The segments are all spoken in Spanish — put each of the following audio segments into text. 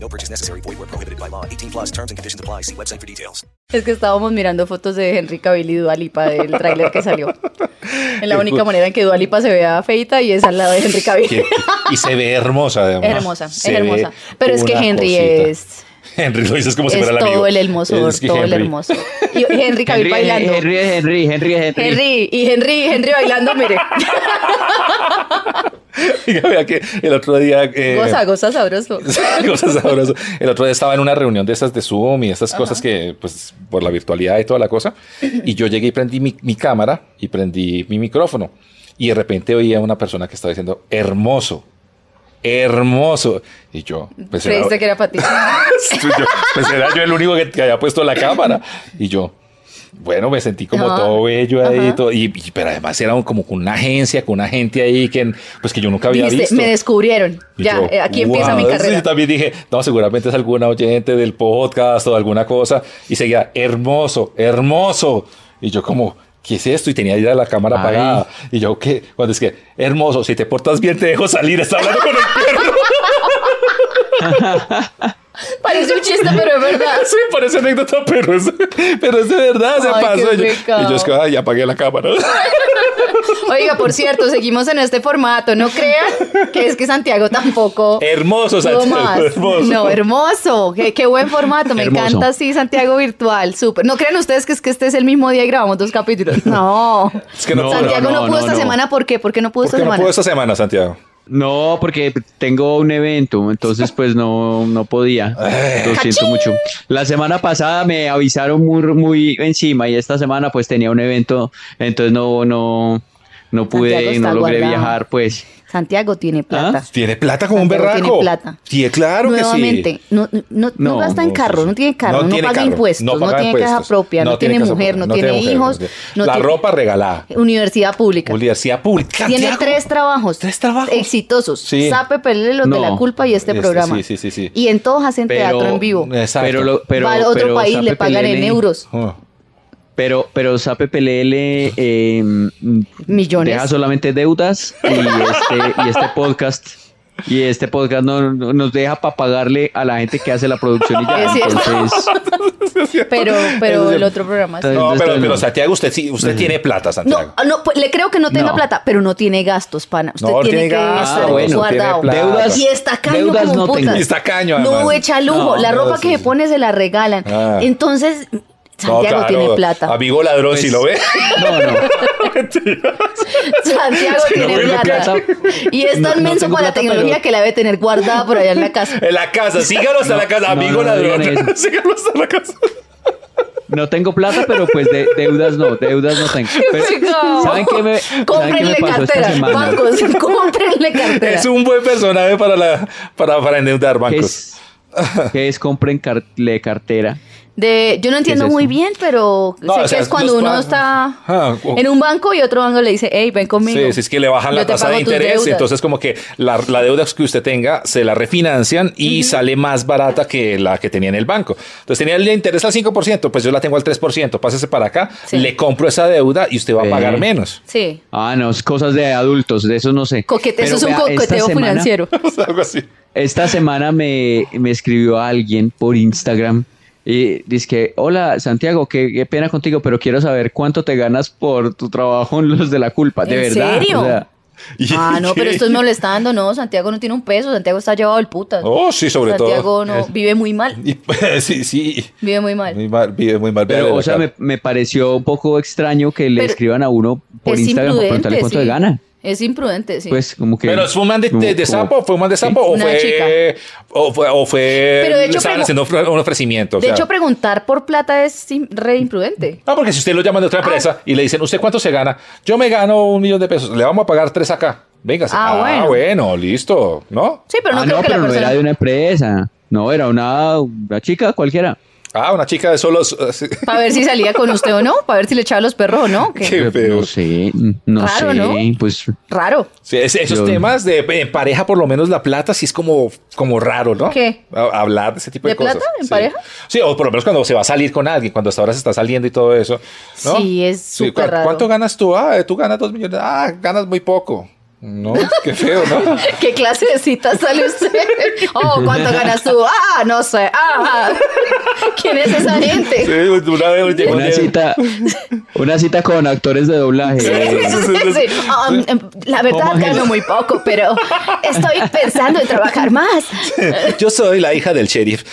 No purchase necessary. Void where prohibited by law. 18 plus terms and conditions apply. See website for details. Es que estábamos mirando fotos de Henry Cavill y Dua Lipa del tráiler que salió. Es la única manera en que Dua Lipa se vea feita y es al lado de Henry Cavill. Y se ve hermosa, además. Hermosa, es Se hermosa. Pero es que Henry cosita. es... Henry lo dices como si es fuera el todo amigo. el hermoso, Es que todo el Henry- hermoso. Y Henry Cavill Henry, bailando. Henry, Henry, Henry, Henry. Henry, y Henry, Henry bailando, mire. Vea que el otro día. eh, Goza, goza sabroso. cosas sabrosas. El otro día estaba en una reunión de esas de Zoom y estas cosas que, pues, por la virtualidad y toda la cosa. Y yo llegué y prendí mi, mi cámara y prendí mi micrófono. Y de repente oía a una persona que estaba diciendo, hermoso, hermoso. Y yo, pues era, Creíste que era para ti. yo, pues era yo el único que, que había puesto la cámara. Y yo, bueno, me sentí como todo bello ahí. Ajá. todo, y, y- pero además era un- como con una agencia, con una gente ahí que, pues, que yo nunca había Dijiste, visto. me descubrieron. Y Ya, yo, eh, aquí empieza mi "Wow". Carrera. yo también dije, no, seguramente es alguna oyente del podcast o alguna cosa. Y seguía, hermoso, hermoso. Y yo como, ¿qué es esto? Y tenía ya la cámara apagada. Y yo, ¿qué? Cuando es que, hermoso, si te portas bien te dejo salir. Está hablando con el perro. Parece un chiste, pero es verdad. sí, parece anécdota, pero es, pero es de verdad, se pasó. Y yo, pecado. y yo es que, ay, apagué la cámara. Oiga, por cierto, seguimos en este formato. No crean que es que Santiago tampoco. hermoso, pudo Santiago, más. hermoso. No, hermoso. Qué, qué buen formato. Me Hermoso. encanta así, Santiago virtual. Súper. No crean ustedes que es que este es el mismo día y grabamos dos capítulos. No. Es que no. Santiago no, no, pudo no, esta no. semana. ¿Por qué? ¿Por qué no pudo ¿Por esta qué no semana? puedo esta semana, Santiago? No, porque tengo un evento, entonces pues no, no podía. Lo siento mucho. La semana pasada me avisaron muy, muy encima y esta semana pues tenía un evento, entonces no, no, no pude, no logré guardado. viajar pues. Santiago tiene plata. Tiene plata como un Santiago berraco. tiene plata. Sí, claro Nuevamente, que sí. no, no, no, No, gasta en no, carro, no tiene carro, No no, tiene paga carro, impuestos, no no, paga tiene casa impuestos, propia, no, tiene, mujer, no, tiene, mujer, hijos, la tiene ropa regalada. universidad pública. Universidad pública. Tiene Santiago. tres trabajos. Tres trabajos. Exitosos. Sí. Sape, pelele los de No. la culpa y este Este, programa. sí, sí, sí, sí. Y en todos hacen Pero- teatro en vivo. Exacto. Pero, lo- pero, Va a otro pero país, le pagan en euros. Pero, pero PLL eh, Millones. deja solamente deudas y este, y este podcast. Y este podcast no, no- nos deja para pagarle a la gente que hace la producción y ya. Es. Entonces, Pero, pero el otro programa sí. Entonces- No, pero, pero no. Santiago, usted sí, usted tiene plata, No, Santiago. no, pues, le creo que no tenga No. plata, pero no tiene gastos, pana. Usted No, tiene, tiene que gastos, estar Ah, bueno, guardado. tiene. Deudas- y está caño deudas como no putas. tengo. Y está caño, No echa lujo. No, la no, ropa sí, que se sí. pone se la regalan. Ah. Entonces, No, Santiago claro, tiene plata. Amigo ladrón, Pues- si lo ve. no, no. Santiago Si tiene plata. plata. Y es tan no menso para la tecnología pero- que la debe tener guardada por allá en la casa. En la casa, sígalo hasta No, la casa, amigo no, no ladrón. sígalo hasta la casa. No tengo plata, pero pues de, deudas no, deudas no tengo. Pero. ¿Saben qué me, ¿saben qué me pasó esta cartera, semana? bancos, cómprenle cartera. Es un buen personaje para, la, para, para endeudar ¿Qué bancos. es, qué es compren car- le cartera? De, yo no entiendo es muy eso? bien, pero No, sé o sea, que es cuando uno está Ah, en un banco y otro banco le dice, hey, ven conmigo. Sí, sí, es que le bajan Yo la tasa de interés, entonces como que la, la deuda que usted tenga se la refinancian y sale más barata que la que tenía en el banco. Entonces tenía el interés al 5%, pues yo la tengo al 3%, pásese para acá, Sí. le compro esa deuda y usted va a pagar menos. Sí. Ah, no, es cosas de adultos, de eso no sé. Coquete, eso Pero es un coqueteo semana- financiero. Algo así. Esta semana me, me escribió alguien por Instagram y dice que, hola Santiago, qué, qué pena contigo, pero quiero saber cuánto te ganas por tu trabajo en Los de la Culpa, de ¿En verdad. serio? O sea, Ah, no, pero esto es molestando, no, Santiago no tiene un peso, Santiago está llevado al puta. Oh, sí, sobre Santiago todo. no, vive muy mal, Y- sí, sí. vive muy mal. Muy mal, vive muy mal. pero, o sea, me, me pareció un poco extraño que le Pero escriban a uno por Instagram para preguntarle cuánto sí. le gana. Es imprudente, sí. Pues como que... ¿Pero fue un man de, de, de como- sapo? ¿Fue un man de sapo? ¿O Una fue, chica. o fue, o fue Pero de hecho estaban haciendo un ofrecimiento? o de sea. hecho, preguntar por plata es re imprudente. No, porque si usted lo llaman de otra empresa y le dicen, ¿usted cuánto se gana? Yo me gano un millón de pesos, le vamos a pagar tres acá. Venga, Ah, bueno. listo, ¿no? Sí, pero no ah, creo no, que pero la no era de una empresa. No, era una, una chica cualquiera. Ah, una chica de solos. Para ver si salía con usted o no, para ver si le echaba los perros o no. ¿qué? Qué feo. No sé, no Raro, sé, ¿no? pues Raro. Sí, es- esos Yo- temas de en pareja, por lo menos la plata, sí es como, como raro, ¿no? ¿Qué? Hablar de ese tipo de, ¿De cosas. plata en Sí. pareja? Sí, o por lo menos cuando se va a salir con alguien, cuando hasta ahora se está saliendo y todo eso. ¿no? Sí, es súper ¿cu- raro. ¿Cuánto ganas tú? Ah, tú ganas dos millones. Ah, ganas muy poco. No, qué feo, ¿no? ¿Qué clase de cita sale usted? Oh, ¿cuánto ganas tú? Ah, no sé. Ah, ¿quién es esa gente? Sí, una vez llegó una cita, una cita con actores de doblaje. Sí, um, em, la verdad gano muy poco, pero estoy pensando en trabajar más. Yo soy la hija del sheriff.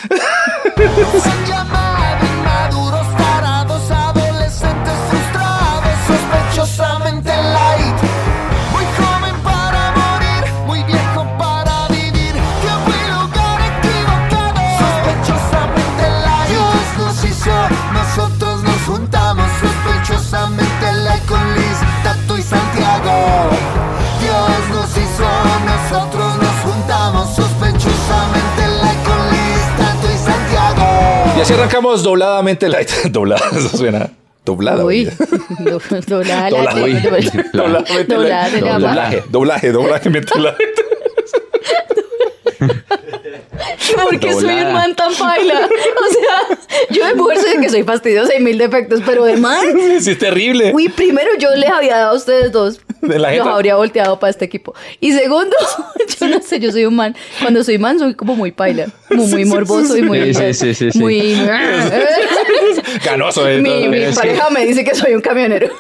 Así arrancamos dobladamente light. Doblada, eso suena. Doblada. Uy, do- doblada la Doblaje, doblaje, doblaje, mente light. Porque soy un man tan paila. O sea, yo mujer soy de que soy fastidiosa y mil defectos, pero de man. Sí, es terrible. Uy, primero yo les había dado a ustedes dos. De la Los habría volteado para este equipo. Y segundo, yo no sé, yo soy un man. Cuando soy man soy como muy paila. Como muy morboso y muy... Sí, sí, sí, sí, sí. Muy... Ganoso. eh, mi todo. mi es que- pareja me dice que soy un camionero.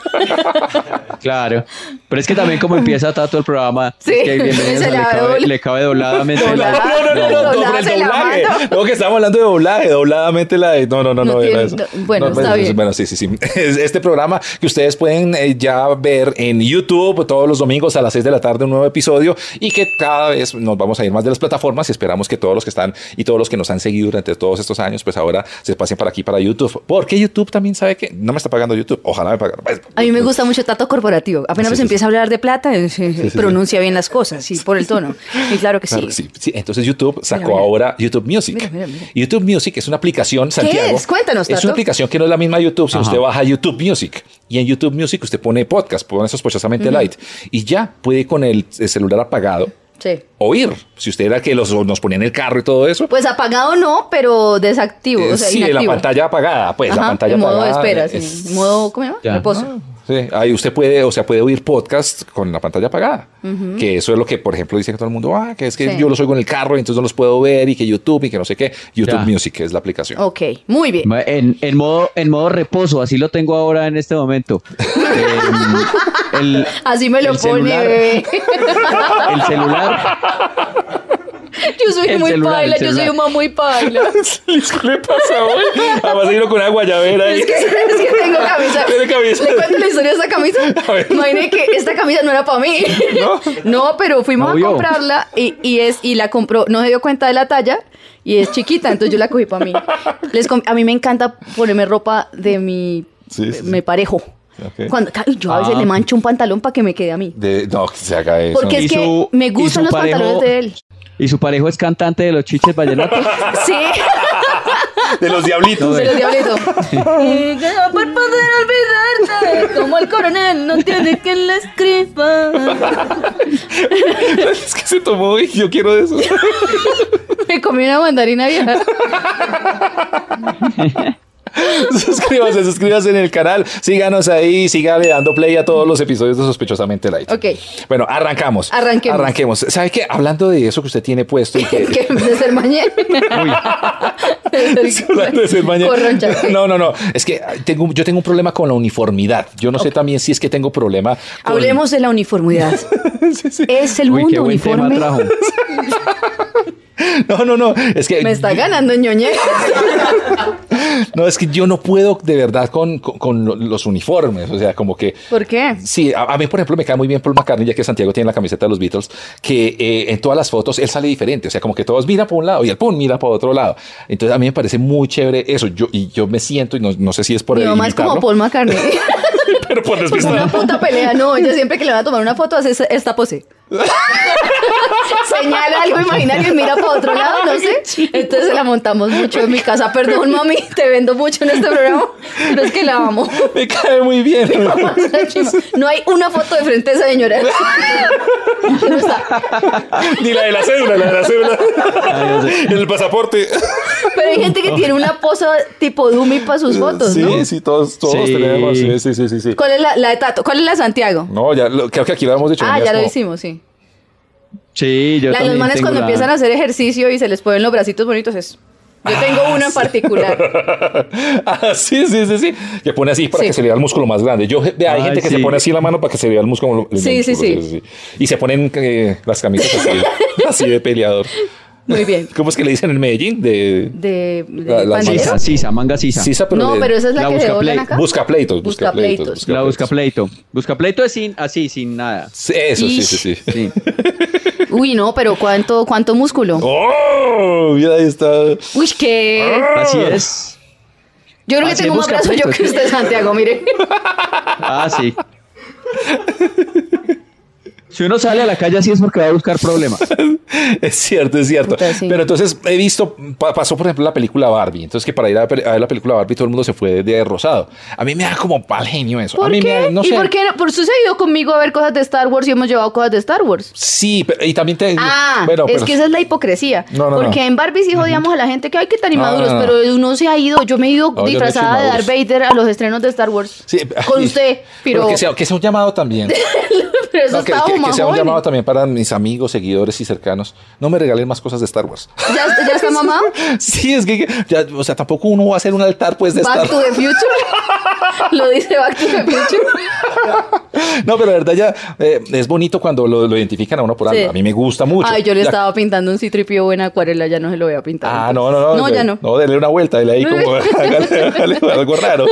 Claro. Pero es que también como empieza Tato el programa, Sí, es que bienvenidos se a le, cabe, doble. le cabe dobladamente Doblada. la- No, no, no, no, no, Doblada la doblaje. No, que estamos hablando de doblaje, dobladamente la de... No, no, no, No no, era tiene- eso. no, bueno, No, está pues, bien. Bueno, sí, sí, sí. Es Este programa que ustedes pueden eh, ya ver en YouTube todos los domingos a las 6 de la tarde un nuevo episodio y que cada vez nos vamos a ir más de las plataformas y esperamos que todos los que están y todos los que nos han seguido durante todos estos años, pues ahora se pasen para aquí, para YouTube. Porque YouTube también sabe que no me está pagando YouTube. Ojalá me pagara. Pues, A mí me gusta mucho Tato Corporativo. Apenas Sí, sí, empieza a hablar de plata, eh, sí. pronuncia bien las cosas, sí, por el tono. Y claro que Claro sí. que sí. Sí, Entonces YouTube sacó mira. ahora YouTube Music. Mira, mira, mira. YouTube Music es una aplicación, Santiago. es? Cuéntanos, Es Tato. una aplicación que no es la misma YouTube, Ajá. usted baja YouTube Music. Y en YouTube Music usted pone podcast, pone sospechosamente light. Y ya puede con el, el celular apagado Sí. oír. Si usted era que los, nos ponía en el carro y todo eso. Pues apagado no, pero desactivo, eh, o sea, sí, la pantalla apagada, pues la pantalla en modo apagada. espera, sí. es- En modo, ¿cómo se llama? Ya. Reposo. Sí, ahí usted puede, o sea, puede oír podcast con la pantalla apagada. Que eso es lo que, por ejemplo, dice que todo el mundo, ah, que es que Sí. yo los oigo en el carro y entonces no los puedo ver y que YouTube y que no sé qué. YouTube Ya. Music es la aplicación. Ok, muy bien. En, en modo, en modo reposo, así lo tengo ahora en este momento. Em, el, Así me lo el pone, celular. bebé. el celular. Yo soy El muy celular, paila, yo soy una muy paila. ¿Qué le pasa hoy? Además, vino con una guayabera ahí. Es que, es que tengo camisa. Tiene camisa. ¿Le cuento la historia de esta camisa? Imagine que esta camisa no era para mí. ¿No? No, pero fuimos a comprarla y, y es y la compró, no se dio cuenta de la talla y es chiquita, entonces yo la cogí para mí. Les a mí me encanta ponerme ropa de mi Sí, sí, sí. me parejo. Ok. Cuando, yo a veces Ah. le mancho un pantalón para que me quede a mí. De- no, que se haga eso. Porque ¿Y es que su- me gustan los parejo? pantalones de él. ¿Y su parejo es cantante de los chiches vallenatos? Sí, De los diablitos. No, de los diablitos. Y que no por poder olvidarte, como el coronel no tiene quien le escriba. es que se tomó y yo quiero de eso. Me comí una mandarina vieja. suscríbase, suscríbase en el canal. Síganos ahí, sígale dando play a todos los episodios de Sospechosamente Light. Ok. Bueno, arrancamos. Arranquemos. Arranquemos. ¿Sabe qué? Hablando de eso que usted tiene puesto y que. que de ser mañana. Hablando de ser mañana. Corroncha, sí. No, no, no. Es que tengo, yo tengo un problema con la uniformidad. Yo no sé también si es que tengo problema. Con... Hablemos de la uniformidad. Es el Uy, mundo qué buen tema uniforme. trajo. No, no, no. Es que Me está ganando ñoñe. No, es que yo no puedo de verdad con, con- con lo- los uniformes. O sea, como que. ¿Por qué? Sí, a, a mí, por ejemplo, me cae muy bien Paul McCartney, ya que Santiago tiene la camiseta de los Beatles, que eh, en todas las fotos él sale diferente. O sea, como que todos miran por un lado y el pum mira por otro lado. Entonces, a mí me parece muy chévere eso. Yo, y yo me siento, y no, no sé si es por Mi mamá es como Paul McCartney. pero por Una despistar. puta pelea, no. Ella siempre que le va a tomar una foto hace esta pose. señala algo imaginario y mira para otro lado, no sé. Entonces la montamos mucho en mi casa. Perdón, mami, te vendo mucho en este programa, pero es que la amo. Me cae muy bien. No hay una foto de frente de esa señora. No está. Ni la de la cédula, la de la cédula. En el pasaporte. Pero hay gente que tiene una posa tipo Dumi para sus fotos, sí, ¿no? sí, todos, todos Sí. tenemos. Sí, sí, sí, sí, sí. ¿Cuál es la, la de Tato? ¿Cuál es la de Santiago? No, ya, lo- creo que aquí lo hemos dicho. Ah, ya lo hicimos, sí. Sí, yo La de los también manes tengo cuando la- empiezan a hacer ejercicio y se les ponen los bracitos bonitos es. Yo tengo Ah, uno en particular. Ah, sí, sí, sí, sí. Que pone así para Sí. que se le vea el músculo más grande. Yo, hay Ay, gente que se pone así la mano para que se vea el músculo. el Sí, sí, músculo, sí. Y se ponen eh, las camisas así, así de peleador. Muy bien. ¿Cómo es que le dicen en Medellín? De De, de La-. Sisa, sisa, manga sisa. Sisa, pero No, de- pero esa es la, la que busca play- acá. Busca pleitos, busca Busca pleitos. pleitos. La busca pleito. Busca pleito es sin, así, sin nada. Sí, Eso, sí, sí, sí. Sí. Uy, no, pero ¿cuánto, cuánto músculo? ¡Oh! Mira, ahí está. Uy, ¿qué? Así es. Yo creo que tengo más brazo yo que usted, Santiago, mire. Ah, sí. Si uno sale a la calle así es porque va a buscar problemas. Es cierto, es cierto. Puta, sí. Pero entonces he visto, pa- pasó por ejemplo la película Barbie. Entonces que para ir a, a ver la película Barbie todo el mundo se fue de rosado. A mí me da como pal genio eso. a ¿Por mí qué? me da, no ¿Y sé. por qué? no? Por eso se ha ido conmigo a ver cosas de Star Wars y hemos llevado cosas de Star Wars. Sí, pero, y también te... Ah, bueno, es pero- que esa es la hipocresía. No, no, porque no. en Barbie sí jodíamos a la gente que hay que tan inmaduros, no, no. pero uno se ha ido. Yo me he ido No, yo no he disfrazada de Darth Vader a los estrenos de Star Wars. Sí, Con usted, pero, que, sea, que sea un llamado también. pero eso No, que, sea un llamado también para mis amigos, seguidores y cercanos. No me regalen más cosas de Star Wars. ¿Ya, ya está mamá? sí, es que ya, o sea, tampoco uno va a hacer un altar pues de Back Star to the Future. Lo dice Back to the Future. No, pero la verdad ya eh, es bonito cuando lo, lo identifican a uno por algo. Sí. A mí me gusta mucho. Ay, yo le Ya- estaba pintando un citripio en acuarela, ya no se lo voy a pintar. Ah, entonces. no, no, no. No, ya no. No, dele una vuelta, dele ahí como hágale, hágale algo raro.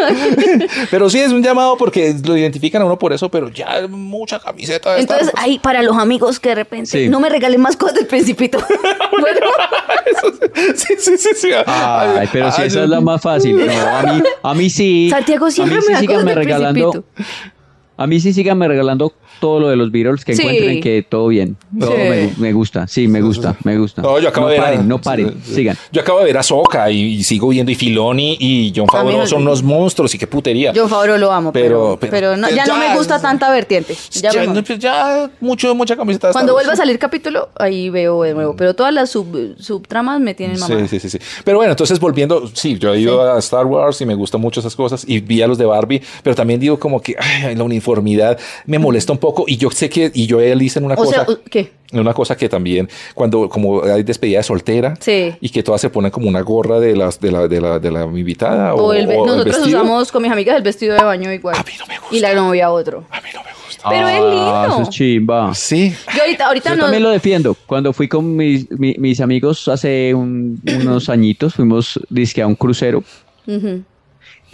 Pero sí es un llamado porque lo identifican a uno por eso, pero ya mucha camiseta de Star Entonces, Ahí para los amigos que de repente Sí. no me regalen más cosas del Principito. bueno, Sí, sí, sí, sí. Ay, pero si Ay, esa yo- es la más fácil. No, a mí, a mí sí. Santiago siempre a mí me da sí cosas del regalando. Principito. A mí sí síganme regalando todo lo de los Beatles que Sí. encuentren que todo bien. Todo Sí. me, me gusta, sí, me gusta, me gusta. No, yo acabo no de ver. a- no paren, sigan. Yo acabo de ver a Soca y, y sigo viendo y Filoni y John Favreau no- son unos monstruos y qué putería. yo Favreau lo amo, pero, Pero- pero, pero- no- ya, no me gusta tanta vertiente. Ya ya, pues ya mucho, mucha camiseta. Cuando vuelva a salir capítulo, ahí veo de nuevo. Pero todas las sub- subtramas me tienen mamá. Sí, sí, sí, sí. Pero bueno, entonces volviendo, sí, yo he ido a Star Wars y me gustan mucho esas cosas y vi a los de Barbie, pero también digo como que ay, la uniformidad me molesta un poco y yo sé que, y yo él hice una O cosa. sea, ¿qué? Una cosa que también, cuando como hay despedida de soltera Sí. y que todas se ponen como una gorra de las de la de la de la invitada o, O el o el nosotros vestido. usamos con mis amigas el vestido de baño igual. A mí no me gusta. Y la novia otro. A mí no me gusta. Pero es Ah, lindo. eso es chimba. Sí. Yo ahorita, ahorita Yo no. también lo defiendo. Cuando fui con mis, mi- mis amigos hace un- unos años, fuimos dizque a un crucero Ujú.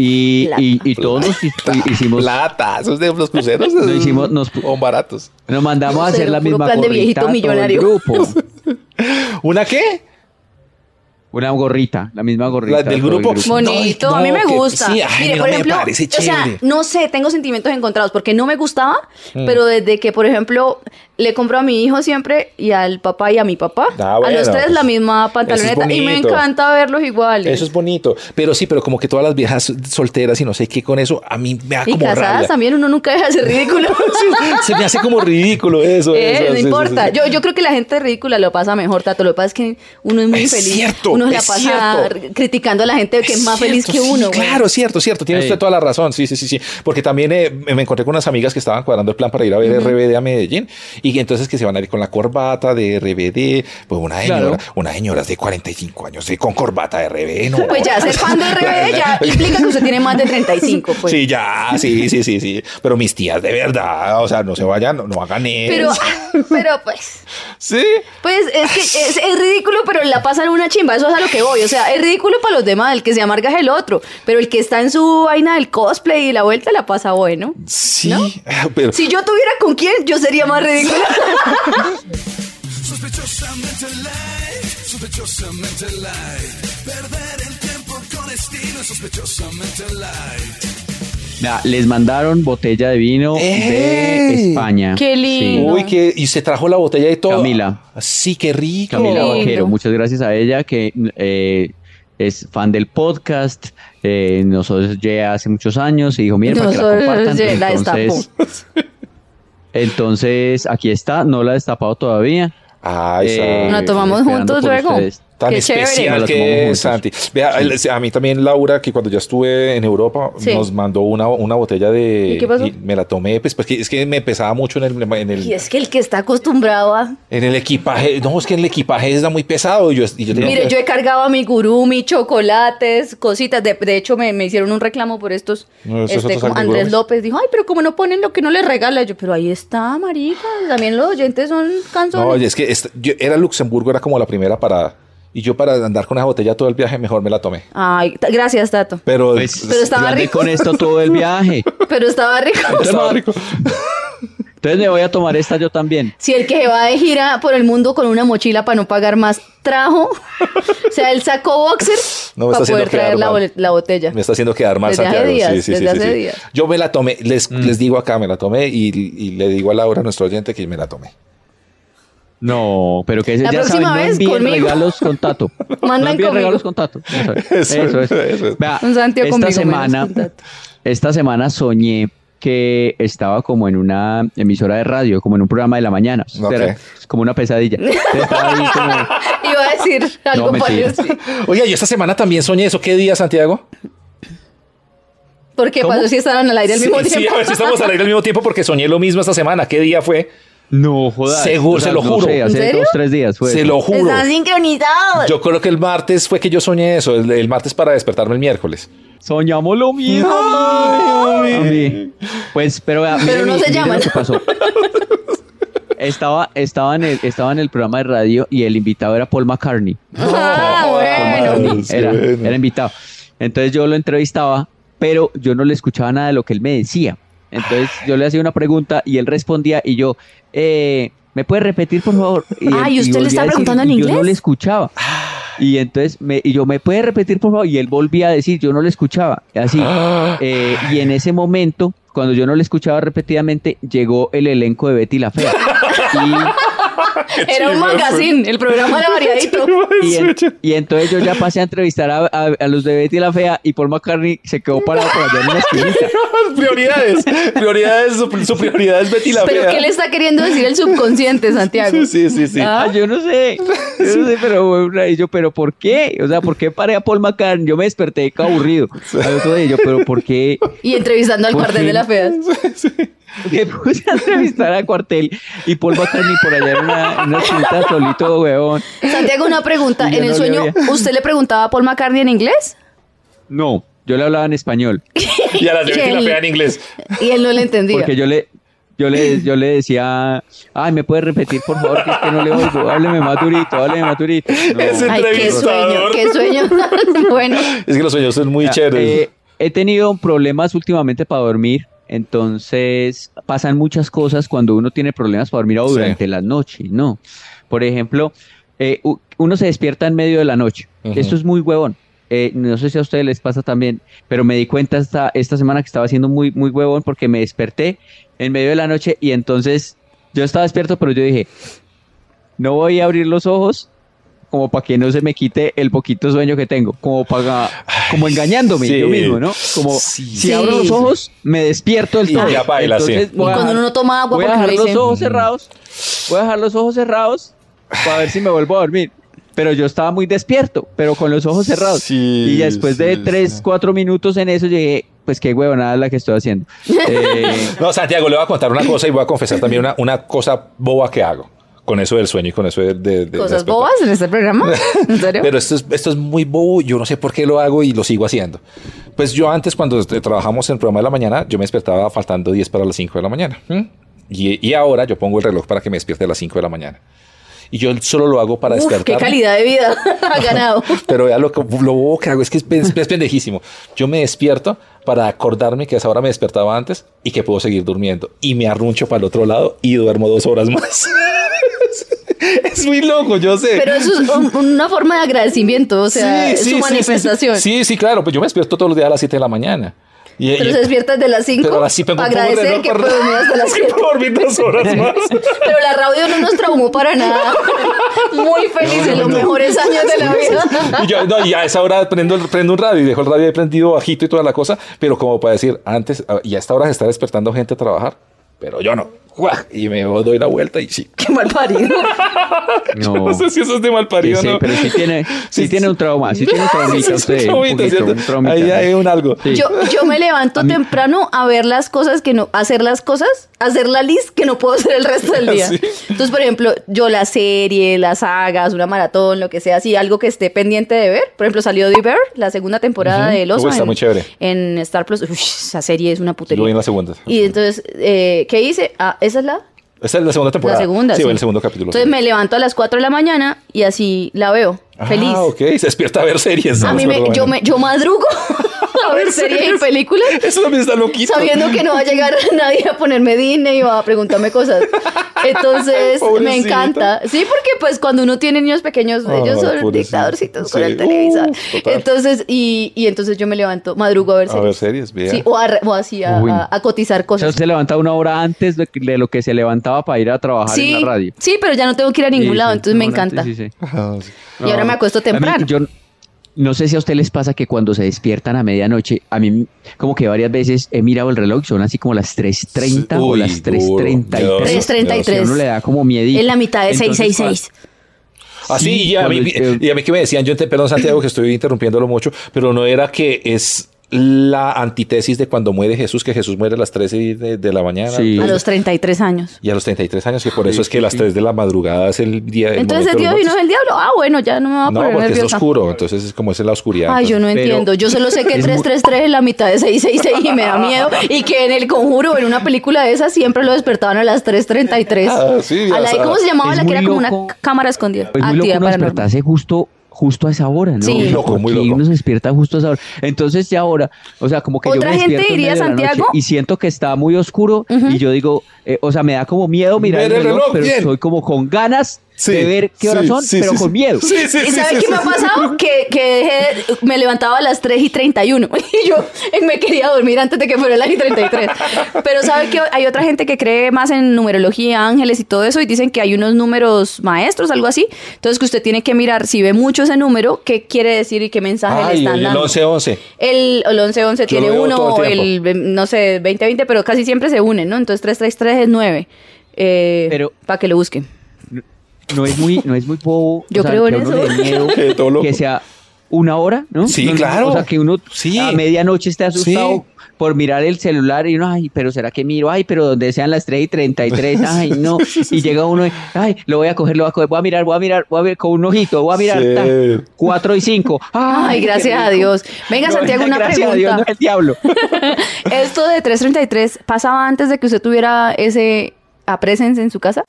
Y, y, y todos nos hi- hicimos, Plata, esos de los cruceros Nos hicimos- nos- son baratos. nos mandamos a hacer la misma plan de viejito millonario. grupo. ¿Una qué? Una gorrita, la misma gorrita. La del grupo. Bonito, No, a mí me que- gusta. sí, ay, Mire, no, por me ejemplo, o sea, no sé, tengo sentimientos encontrados porque no me gustaba, Mm. pero desde que, por ejemplo, le compro a mi hijo siempre y al papá y a mi papá, Ah, a los tres pues, la misma es pantaloneta y me encanta verlos iguales. Eso es bonito. Pero sí, pero como que todas las viejas solteras y no sé qué con eso, a mí me da y como casadas rabia. también uno nunca deja de ser ridículo. Se me hace como ridículo eso. Eh, eso, no importa. sí, sí. Yo, yo creo que la gente ridícula lo pasa mejor, Tato. Lo que pasa es que uno es muy Es feliz. cierto, uno se la es pasa cierto. criticando a la gente que es, más cierto, feliz que sí, uno. güey. Claro, cierto, cierto. Tiene Ey. usted toda la razón. Sí, sí, sí, sí. Porque también eh, me encontré con unas amigas que estaban cuadrando el plan para ir a ver RBD a Medellín y entonces que se van a ir con la corbata de RBD. Pues una señora, Claro. una señora de 45 años eh, con corbata de RBD. No, Pues ya, ser fan de RBD ya implica que usted tiene más de 35, pues. Sí, ya, sí, sí, sí, sí. Pero mis tías, de verdad, o sea, no se vayan, no, no hagan eso. Pero, pero pues, sí. pues es que es, es ridículo, pero la pasan una chimba, eso es a lo que voy. O sea, es ridículo para los demás, el que se amarga es el otro, pero el que está en su vaina del cosplay y la vuelta la pasa bueno. Sí, ¿No? pero Si yo tuviera con quién, yo sería más ridícula. Sospechosamente light, sospechosamente light. Perder el tiempo con estilo, sospechosamente light. Les mandaron botella de vino ¡Ey! de España. Qué lindo. Uy, que y se trajo la botella y todo. Camila. Sí, qué rico. Camila. Vaquero, muchas gracias a ella que eh, es fan del podcast. eh, nosotros ya hace muchos años y dijo, miren, para que la compartan. la Entonces, entonces, aquí está, no la he destapado todavía. Ay, Eh, Santi. La tomamos juntos luego. ustedes. Tan Qué especial que es. Santi. Vea, a mí también Laura, que cuando yo estuve en Europa, Sí. nos mandó una, una botella de... ¿Y qué pasó? me la tomé, pues, porque es que me pesaba mucho en el, en el, Y es que el que está acostumbrado a... en el equipaje. No, es que el equipaje está muy pesado. y Yo, y yo tenía Mire, yo he cargado a mi gurumi, chocolates, cositas. De, de hecho, me, me hicieron un reclamo por estos. No, este, como Andrés. López dijo, ay, pero como no ponen lo que no les regala. Yo, pero ahí está, marica. También los oyentes son canzones. No, y es que esta- yo- era Luxemburgo, era como la primera parada. Y yo para andar con esa botella todo el viaje, mejor me la tomé. Ay, gracias, Tato. Pero, Pues, Pero estaba rico. con esto todo el viaje. Pero estaba rico. estaba rico. Entonces me voy a tomar esta yo también. Si el que va de gira por el mundo con una mochila para no pagar más trajo, o sea, él sacó boxer No, para poder traer la, botella. Me está haciendo quedar mal Desde hace Santiago. días, sí, sí, desde sí, hace sí, sí. días. Yo me la tomé, les, Mm. les digo acá, me la tomé y, y le digo a Laura, nuestro oyente, que me la tomé. No, pero que La ya próxima saben, no vez envíen conmigo. regalos con Tato. Mandan no envíen regalos con Tato. Eso es. Eso Eso es, es. eso es. Vea, Un Santiago esta conmigo, semana, esta semana soñé que estaba como en una emisora de radio, como en un programa de la mañana. O sea, Ok. Era como una pesadilla. Estaba ahí como, Iba a decir algo mentira. parecido. Oye, yo esta semana también soñé eso. ¿Qué día, Santiago? ¿Por qué ¿Cómo? pasó si estaban al aire al Sí, mismo sí, tiempo? a ver si estamos al aire al mismo tiempo porque soñé lo mismo esta semana. ¿Qué día fue? No, jodas. Seguro, se lo no juro. sé, ¿En hace serio? dos, tres días fue. Se eso. lo juro. Están sincronizados. Yo creo que el martes fue que yo soñé eso, el, el martes para despertarme el miércoles. Soñamos lo mismo. A mí. Pues, pero, vea, Pero mire no se lo pasó. Estaba, estaba, en el, estaba en el programa de radio y el invitado era Paul McCartney. Ah, Paul bueno. McCartney era, bueno. era invitado. Entonces yo lo entrevistaba, pero yo no le escuchaba nada de lo que él me decía. Entonces yo le hacía una pregunta y él respondía y yo, eh, ¿me puede repetir por favor? Y Ah, ¿y usted le está preguntando en y Yo no inglés? le escuchaba. Y entonces me, y yo, ¿me puede repetir por favor? Y él volvía a decir, yo no le escuchaba. Así. Eh, y en ese momento, cuando yo no le escuchaba repetidamente, llegó el elenco de Betty la Fea. Era un magazine, el programa era variadito. Y, en- y entonces yo ya pasé a entrevistar a, a- a los de Betty la Fea y Paul McCartney se quedó parado por allá en una esquinita. prioridades, prioridades, su, su prioridad es Betty la Pero Fea. ¿qué le está queriendo decir el subconsciente, Santiago? Sí, sí, sí, sí. Ah. Ah, yo no sé, yo no sé, pero yo, pero ¿por qué? O sea, ¿por qué paré a Paul McCartney? Yo me desperté aburrido. Otro día yo, pero ¿por qué? Y entrevistando al ¿Por cuartel de la feas. Me puse a entrevistar a Cuartel y Paul McCartney por allá en una, en una solito, weón. Santiago, una pregunta. En el no sueño. ¿usted le preguntaba a Paul McCartney en inglés? No, yo le hablaba en español. Y a las de la. Fea en inglés. Y él no le entendía. Porque yo le, yo le, yo le decía, ay, ¿me puede repetir, por favor? Que es que no le oigo. Hábleme más durito, hábleme más durito. No. Ese- Ay, qué sueño, qué sueño. bueno, Es que los sueños son muy Ya, chéveres. eh, he tenido problemas últimamente para dormir. Entonces pasan muchas cosas cuando uno tiene problemas para dormir o Sí. durante la noche, ¿no? Por ejemplo, eh, uno se despierta en medio de la noche. Esto es muy huevón. Eh, no sé si a ustedes les pasa también, pero me di cuenta esta, esta semana que estaba siendo muy, muy huevón porque me desperté en medio de la noche y entonces yo estaba despierto, pero yo dije, no voy a abrir los ojos como para que no se me quite el poquito sueño que tengo, como para, como engañándome sí. yo mismo, ¿no? Como Sí. si Sí. abro los ojos, me despierto del Y todo. ya baila, sí. Entonces, y voy a cuando dejar- uno no toma agua voy a dejar lo los ojos cerrados, voy a dejar los ojos cerrados para ver si me vuelvo a dormir. Pero yo estaba muy despierto, pero con los ojos cerrados. Sí, y ya después de sí, tres, sí. cuatro minutos en eso llegué, pues qué huevonada es la que estoy haciendo. Eh, No, Santiago, le voy a contar una cosa y voy a confesar también una, una cosa boba que hago con eso del sueño y con eso de... de- de Cosas despertar. bobas en este programa. ¿En serio? Pero esto es, esto es muy bobo, yo no sé por qué lo hago y lo sigo haciendo. Pues yo antes, cuando trabajamos en el programa de la mañana, yo me despertaba faltando 10 para las 5 de la mañana. ¿m? Y, y ahora yo pongo el reloj para que me despierte a las 5 de la mañana. Y yo solo lo hago para Uf, qué despertar. calidad de vida ha ganado. Pero vea lo, lo bobo que hago, es que es, es pendejísimo. Yo me despierto para acordarme que a esa hora me despertaba antes y que puedo seguir durmiendo. Y me arruncho para el otro lado y duermo dos horas más. es muy loco, yo sé. Pero eso es un- una forma de agradecimiento, o sea, Sí, es sí, su sí, manifestación. Sí, sí, claro, pues yo me despierto todos los días a las 7 de la mañana. Y- Pero y- se despierta desde las 5 Pero ahora sí para agradecer que puede dormir hasta las que 7. puedo dormir dos horas más. Pero la radio no nos traumó para nada. Muy felices, los mejores años de la vida. Y yo, no, y a esa hora prendo, prendo un radio y dejo el radio prendido bajito y toda la cosa, pero como para decir, antes, y a esta hora se está despertando gente a trabajar, pero yo no. ¡Guau! Y me doy la vuelta y sí. Qué mal parido. Yo no sé si eso es de mal parido Sí, o no. pero sí tiene, sí tiene un trauma, sí tiene un traumita Sí, usted, un poquito, ¿cierto? un traumita. Ahí hay un algo. Sí. Yo, yo me levanto temprano a ver las cosas que no, hacer las cosas, hacer la lista que no puedo hacer el resto del día. Sí. Entonces, por ejemplo, yo la serie, las sagas, una maratón, lo que sea, así, algo que esté pendiente de ver. Por ejemplo, salió The Bear, la segunda temporada de. Uy, está en, muy chévere. En Star Plus. Esa serie es una Lo putería. vi en la segunda. Y entonces, eh, ¿qué hice? Ah, esa es la, Esta es la segunda temporada. la segunda. Sí, sí. el segundo capítulo. Entonces sí. me levanto a las 4 de la mañana y así la veo. Feliz. Ah, ok. Se despierta a ver series. A mí me, yo, me, yo madrugo a ver series y películas. Eso también está loquito. sabiendo que no va a llegar nadie a ponerme Disney o a preguntarme cosas. Entonces, me encanta. Sí, porque pues cuando uno tiene niños pequeños, ellos son pobrecito. dictadorcitos con el televisor. Uh, entonces, y, y entonces yo me levanto, madrugo a ver A series. ver series, bien. Sí, o, a re- o así a, a- a cotizar O sea, cosas. se levanta una hora antes de, de lo que se levantaba para ir a trabajar Sí, en la radio. sí, pero ya no tengo que ir a ningún Sí, lado, sí, entonces me encanta. antes, sí, sí. Ajá, sí. Y ahora me acuesto A mí, temprano. yo no sé si a usted les pasa que cuando se despiertan a medianoche, a mí como que varias veces he mirado el reloj, son así como las 3.30 o las duro. 3.33. Dios, 3:33. Y a uno le da como miedo. En la mitad de 666. Así, Sí, y, a mí, y a mí que me decían, yo ente- perdón Santiago que estoy interrumpiéndolo mucho, pero no era que es la antítesis de cuando muere Jesús, que Jesús muere a las 13 de, de la mañana. Sí. A entonces- los 33 años. y a los 33 años, que por eso Sí, es que sí, las sí. 3 de la madrugada es el día. el Entonces Dios y los no es el diablo. Ah, bueno, ya no me va a No, poner porque es nerviosa. oscuro, entonces es como es en la oscuridad. Ay, yo no entonces- Pero- entiendo. Yo solo sé que Es muy- 333 es la mitad de 666 y me da miedo. Y que en el conjuro, en una película de esas, siempre lo despertaban a las 333. Ah, sí, A la- ¿Cómo se llamaba es la que era como una loco. cámara escondida? Es muy loco uno paranormal. despertarse justo, justo a esa hora, ¿no? Sí. Muy loco, muy loco. Uno se despierta justo a esa hora. Entonces ya ahora, o sea, como que yo Otra me gente despierto en diría, medio de la noche Santiago. y siento que está muy oscuro y yo digo, eh, o sea, me da como miedo mirar Ver el reloj, reloj, pero bien. estoy como con ganas Sí, de ver qué horas sí, son, sí, pero sí, con miedo. Sí, sí, ¿Y sí, sabes sí, qué sí, me ha pasado? Que, que dejé- me levantaba a las 3 y 31 y yo me quería dormir antes de que fuera las y 33. Pero ¿sabe que hay otra gente que cree más en numerología, ángeles y todo eso y dicen que hay unos números maestros, algo así? Entonces que usted tiene que mirar, si ve mucho ese número, qué quiere decir y qué mensaje le Ay, están el dando. 11-11. El, el 11-11 Yo tiene uno, o el el, no sé, 20-20, pero casi siempre se unen, ¿no? Entonces 333 es 9. Eh, Pero- para que lo busquen. No es muy, no es muy bobo. Yo o sea, creo que en eso. le miedo Que todo que sea una hora, ¿no? Sí, No, no, claro. O sea, que uno Sí. a medianoche esté asustado Sí. por mirar el celular y uno, ay, pero ¿será que miro? Ay, pero donde sean las 3 y 33, ay, no. Y llega uno y, ay, lo voy a coger, lo voy a coger, voy a mirar, voy a mirar, voy a ver con un ojito, voy a mirar, Sí. 4 y 5. Ay, qué gracias a. Dios. Venga, Santiago, una gracias a Dios, pregunta. no es el diablo. ¿Esto de 333 pasaba antes de que usted tuviera ese a presence en su casa?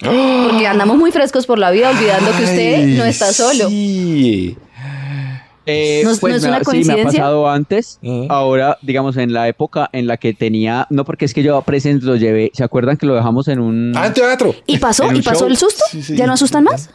Porque andamos muy frescos por la vida, olvidando que usted Ay, no está solo. Sí. Eh, ¿No es- pues no es me una Sí, me ha pasado antes. Ahora, digamos, en la época en la que tenía, no porque es que yo a Present lo llevé, ¿se acuerdan que lo dejamos en un... Ah, en teatro. ¿Y pasó? ¿En un ¿Y pasó show? el susto? Sí, sí. ¿Ya no asustan más?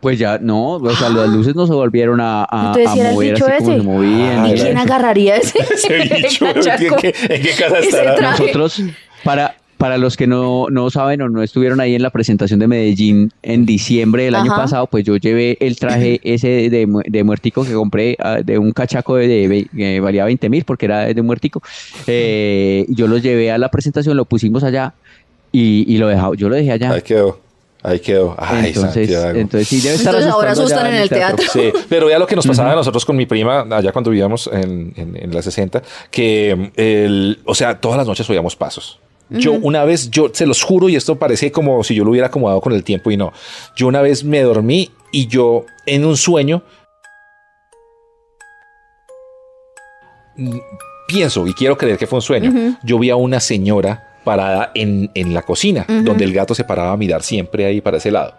Pues ya, no, o sea, las luces no se volvieron a, a, Entonces, a ¿sí era el mover bicho así como ese? se movían. Ah, ¿Y quién agarraría ese, Ese bicho, ¿en cachaco? qué, en qué casa estará? Nosotros, para, para los que no, no saben o no estuvieron ahí en la presentación de Medellín en diciembre del año pasado, pues yo llevé el traje ese de, de muertico que compré ah, de un cachaco de, de que valía 20 mil porque era de muertico. Eh, yo lo llevé a la presentación, lo pusimos allá y, y lo dejaba, yo lo dejé allá. Ahí quedó. Ahí quedó. Ay, entonces, Santiago. entonces sí debe estar Entonces ahora asustan en el teatro. Sí, pero vea lo que nos pasaba a nosotros con mi prima allá cuando vivíamos en, en, en la 60, que mm, el, o sea, todas las noches oíamos pasos. Yo una vez, yo se los juro, y esto parece como si yo lo hubiera acomodado con el tiempo y no. Yo una vez me dormí y yo en un sueño pienso y quiero creer que fue un sueño. Yo vi a una señora parada en, en la cocina, donde el gato se paraba a mirar siempre ahí para ese lado.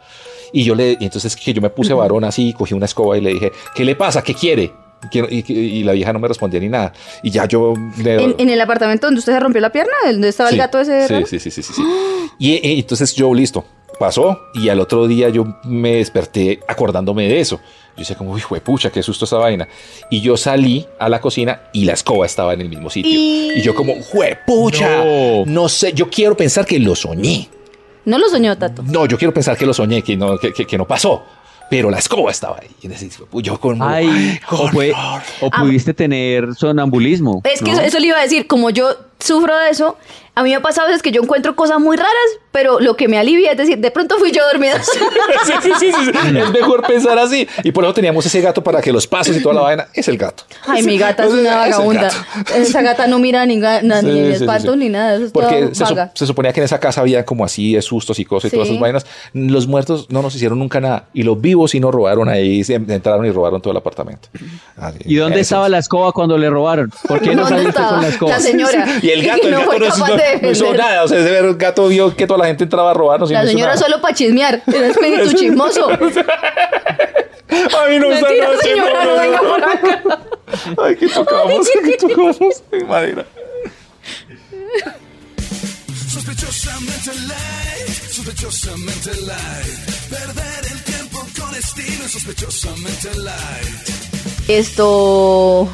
Y yo le, y entonces que yo me puse varón así, cogí una escoba y le dije, ¿qué le pasa? ¿Qué quiere? Quiero- Y, y la vieja no me respondía ni nada. Y ya yo le- ¿En, en el apartamento donde usted se rompió la pierna? ¿Donde estaba Sí, el gato ese? Sí, sí, sí, sí, sí, sí. Y, y entonces yo, listo. pasó y al otro día yo me desperté acordándome de eso. Yo decía como, uy, pucha, qué susto esa vaina. Y yo salí a la cocina y la escoba estaba en el mismo sitio. Y, yo como, pucha, No. no sé, yo quiero pensar que lo soñé. No lo soñó, Tato. No, yo quiero pensar que lo soñé, que no, que, que- que no pasó. Pero la escoba estaba ahí. Y decía, yo con Ay, o, con- fue- o pudiste tener sonambulismo. Es que ¿no? eso, eso le iba a decir, como yo sufro de eso, a mí me ha pasado es que yo encuentro cosas muy raras, pero lo que me alivia es decir, de pronto fui yo dormida. Sí, sí, sí, sí, sí. Es mejor pensar así. Y por eso teníamos ese gato para que los pasos y toda la vaina es el gato. Ay, mi gata es una vagabunda. Esa gata no mira ni, ni Sí, sí, sí, espantos sí. ni nada, eso es Porque se, su- vaga. se suponía que en esa casa había como así de sustos y cosas y todas esas vainas. Los muertos no nos hicieron nunca nada. Y los vivos sí nos robaron ahí, se entraron y robaron todo el apartamento. Así, ¿Y dónde estaba es. la escoba cuando le robaron? ¿Por qué no ¿Dónde saliste con la escoba? La señora. Y el gato, el no gato fue no, capaz no- de no hizo nada. O sea, el gato vio que toda la gente entraba a robarnos. La no hizo señora nada. solo para chismear. Era espíritu chismoso. Ay, no, esta Mentira, noche, señora, no venga por acá. Ay, que tocamos, que tocamos en madera. Sospechosamente light, sospechosamente light. Perder el tiempo con estilo es sospechosamente light. Esto.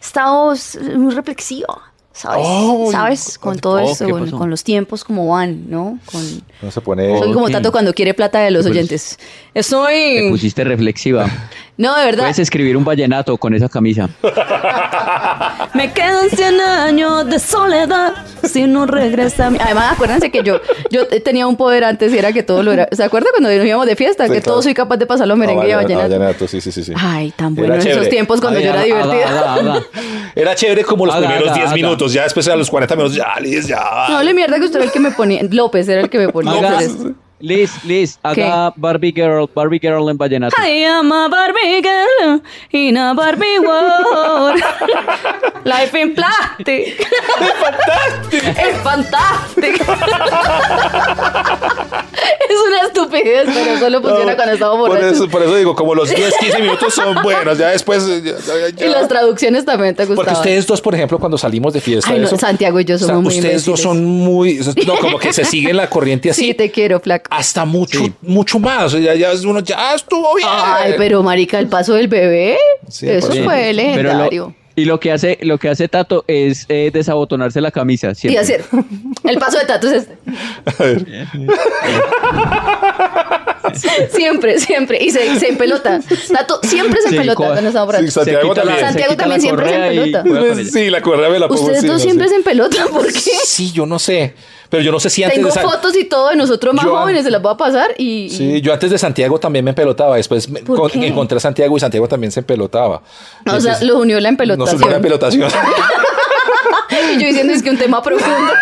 Estamos muy reflexivo. ¿Sabes? Ay, ¿Sabes? Con todo oh, esto, ¿qué con, con los tiempos como van, ¿no? Con, No se pone. soy como tanto cuando quiere plata de los oyentes. Te Estoy. pusiste reflexiva. No, de verdad. Puedes escribir un vallenato con esa camisa. Me quedan 100 años de soledad si no regresa. mi- Además, acuérdense que yo, yo tenía un poder antes y era que todo lo era. ¿Se acuerdan cuando nos íbamos de fiesta? Sí, que claro. todo soy capaz de pasarlo merengue y Ah, vallenato. vallenato, sí, sí, sí. sí. Ay, tan Era bueno en esos tiempos cuando Ay, yo era divertida. Era chévere como los Haga, primeros haga, 10 haga. minutos. Ya después a los 40 minutos, ya, Liz, ya. No le mierda que usted era el que me ponía. López era el que me ponía. Liz, Liz, haga Barbie Girl, Barbie Girl en vallenato. I am a Barbie girl in a Barbie world. Life in plastic. Es fantástico. es una estupidez, pero solo funciona No, cuando estamos por borrachos. eso, por eso digo, como los 10, 15 minutos son buenos. Ya después. ya- ya- ya- Y las traducciones también te Porque gustaban. ustedes dos, por ejemplo, cuando salimos de fiesta. Ay, no, eso, Santiago y yo somos muy Ustedes dos son muy. No, como que se siguen la corriente así. Sí, te quiero, flaco. Hasta mucho, mucho más. O sea, ya, ya es uno ya estuvo bien. Ay, pero marica, el paso del bebé, Sí, eso por fue Pero lo- legendario. Y lo que hace, lo que hace Tato es eh, desabotonarse la camisa. Y siempre. hacer, el paso de Tato es este. A ver. Siempre, siempre. Y se, se empelota. Tato siempre se Sí, empelota cuando estamos Sí. Santiago la- también. Santiago también siempre se y empelota. ella. Sí, la correa me la pongo Ustedes dos sí. siempre se empelotan, ¿por qué? Sí, yo no sé. Pero yo no sé si antes Tengo de fotos y todo de nosotros más Yo- jóvenes, se las voy a pasar y... Sí, yo antes de Santiago también me empelotaba. Después me- ¿Por con- encontré a Santiago y Santiago también se empelotaba. No, o sea, Entonces, lo unió la empelotación. subió la empelotación. y yo diciendo es que un tema profundo.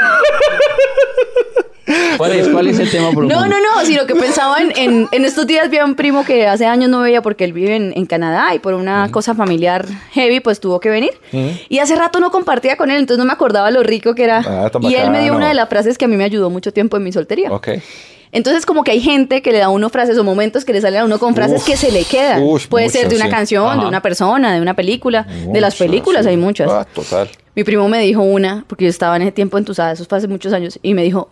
¿Cuál es, ¿Cuál es el tema profundo? No, no, no, sino que pensaba en, en, en estos días vi a un primo que hace años no veía porque él vive en, en Canadá y por una cosa familiar heavy pues tuvo que venir. Y hace rato no compartía con él, entonces no me acordaba lo rico que era. Ah, y él me dio una de las frases que a mí me ayudó mucho tiempo en mi soltería. ok. Entonces como que hay gente que le da a uno frases o momentos que le salen a uno con frases Uf, que se le quedan. uf, Puede ser de una sí. canción, de una persona, de una película. de las películas sí. hay muchas. Ah, total. Mi primo me dijo una, porque yo estaba en ese tiempo entusada, eso fue hace muchos años, y me dijo,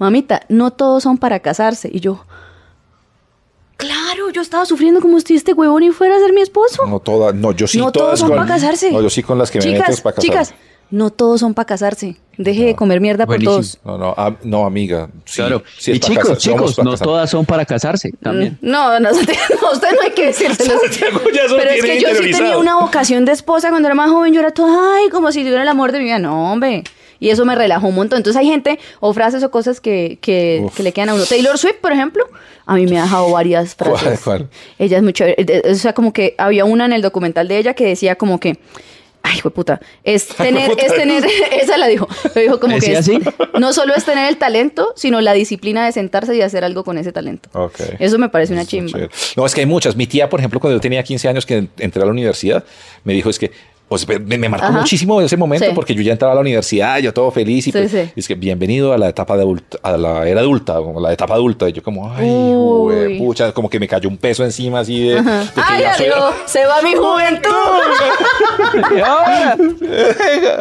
mamita, no todos son para casarse. Y yo, claro, yo estaba sufriendo como si este huevón y fuera a ser mi esposo. No todas, no, yo sí no todas todos son con- para casarse. No, yo sí con las que me chicas, metes para casarme. Chicas, no todos son para casarse. Deje de comer mierda Buenísimo. por todos. No, no, no, amiga. Sí, Claro. sí es y chicos, chicos, no todas son para casarse también. No, no, no, usted no hay que decírselo. Pero es que yo sí tenía una vocación de esposa cuando era más joven. Yo era toda, ay, como si tuviera el amor de mi vida. No, hombre. Y eso me relajó un montón. Entonces hay gente o frases o cosas que, que, que le quedan a uno. Taylor Swift, por ejemplo, a mí me ha dejado varias ¿Cuál, frases. cuál? Ella es muy chévere. O sea, como que había una en el documental de ella que decía como que... Ay, hijo de puta. Es tener, es tener, esa la dijo. Lo dijo como que ¿Decía es- así? no solo es tener el talento, sino la disciplina de sentarse y hacer algo con ese talento. Ok. Eso me parece una chimba. chévere. No, es que hay muchas. Mi tía, por ejemplo, cuando yo tenía 15 años que entré a la universidad, me dijo es que pues, me, me marcó Ajá. muchísimo ese momento Sí. porque yo ya entraba a la universidad, yo todo feliz y Sí, pues, sí. es que bienvenido a la etapa de adulta, a la era adulta, como la etapa adulta. Y yo como, ay, pucha, como que me cayó un peso encima así de, de que Ay, ya soy- adiós, se va mi juventud.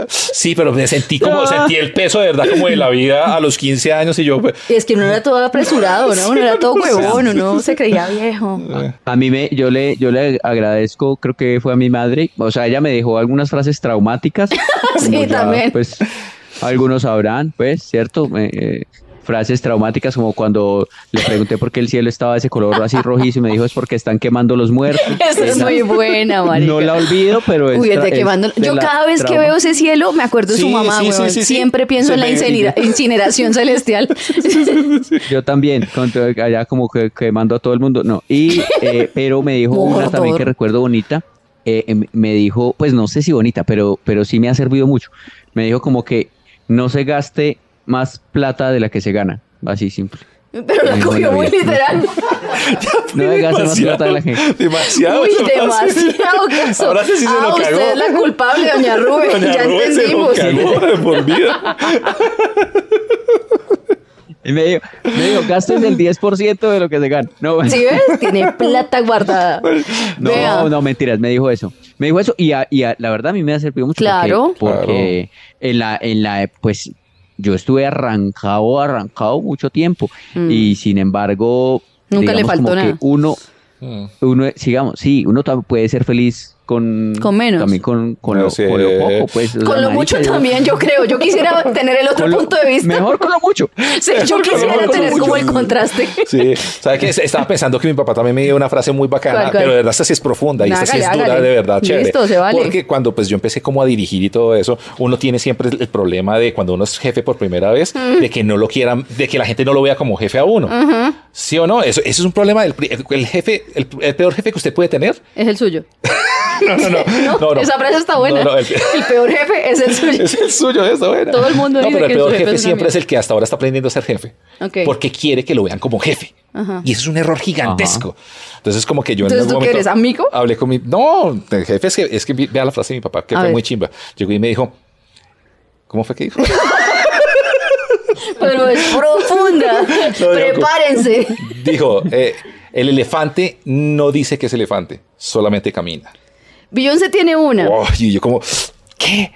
Sí, pero me sentí como, sentí el peso de verdad como de la vida a los 15 años y yo, pues, Y es que uno era todo apresurado, ¿no? Uno era todo huevón, uno se creía viejo. A mí me, yo le, yo le agradezco, creo que fue a mi madre, o sea, ella me dejó algunas frases traumáticas. Sí, ya, también. Pues algunos sabrán, pues, ¿cierto? Eh, frases traumáticas como cuando le pregunté por qué el cielo estaba de ese color así rojizo y me dijo es porque están quemando los muertos. Esa es muy buena, marica. No la olvido, pero es Uy, es quemando. de Yo cada vez que veo ese cielo me acuerdo de su mamá, sí, sí. Siempre pienso en la incinera- incineración celestial. Yo también, con allá como que quemando a todo el mundo. No, y, eh, pero me dijo Mordor. una también que recuerdo bonita. Eh, em- me dijo, pues no sé si bonita, pero, pero sí me ha servido mucho. Me dijo como que no se gaste más plata de la que se gana. Así simple. Pero la Muy cogió muy literal. No me gaste más plata de la que. demasiado. Uy, demasiado caso. Ahora sí, sí se ah, lo cagó. usted es la culpable, doña Rubén. Doña ya Rubén se lo entendimos. cagó de por vida. Y me dijo, me dijo, gasten el 10% de lo que se gana. No, ¿Sí ves? Tiene plata guardada. No, Vea. no, mentiras, me dijo eso. Me dijo eso y, a- y a- la verdad a mí me ha servido mucho. Claro. Porque, porque en la, en la, pues yo estuve arrancado, arrancado mucho tiempo y sin embargo, Mm. Nunca le digamos faltó como nada. que uno, Mm. uno, sigamos, sí, uno también puede ser feliz con, Con menos. También con, con, No lo, sé. con lo poco, pues. o sea, Con lo marica, mucho yo- también, yo creo. Yo quisiera tener el otro lo- punto de vista. Mejor con lo mucho. Sí, yo quisiera mucho. tener como el contraste. Sí, ¿sabe qué? Estaba pensando que mi papá también me dio una frase muy bacana, ¿Cuál, cuál? pero de verdad esta sí es profunda y esta sí es dura, hágale. de verdad, chévere. Listo, se vale. Porque cuando pues yo empecé como a dirigir y todo eso, uno tiene siempre el, problema de cuando uno es jefe por primera vez, Mm. de que no lo quieran, de que la gente no lo vea como jefe a uno. ¿Sí o no? Eso, eso es un problema del pri- el, el jefe, el, el peor jefe que usted puede tener. Es el suyo. No, no, no. no, no. Esa frase está buena. No, el- el... peor jefe es el suyo. Es el suyo, eso, bueno. Todo el mundo no, dice pero el peor jefe siempre es el que hasta ahora está aprendiendo a ser jefe. Ok. Porque quiere que lo vean como jefe. Y eso es un error gigantesco. Entonces, como que yo en Entonces, algún ¿tú momento eres, amigo? Hablé con mi. No, el jefe es que, es que vea la frase de mi papá, que A fue ver. muy chimba. Llegó y me dijo. ¿Cómo fue que dijo? Pero es profunda. No, Prepárense. dijo: eh, el elefante no dice que es elefante, solamente camina. Beyoncé tiene una. Oh, y yo, como, ¿qué?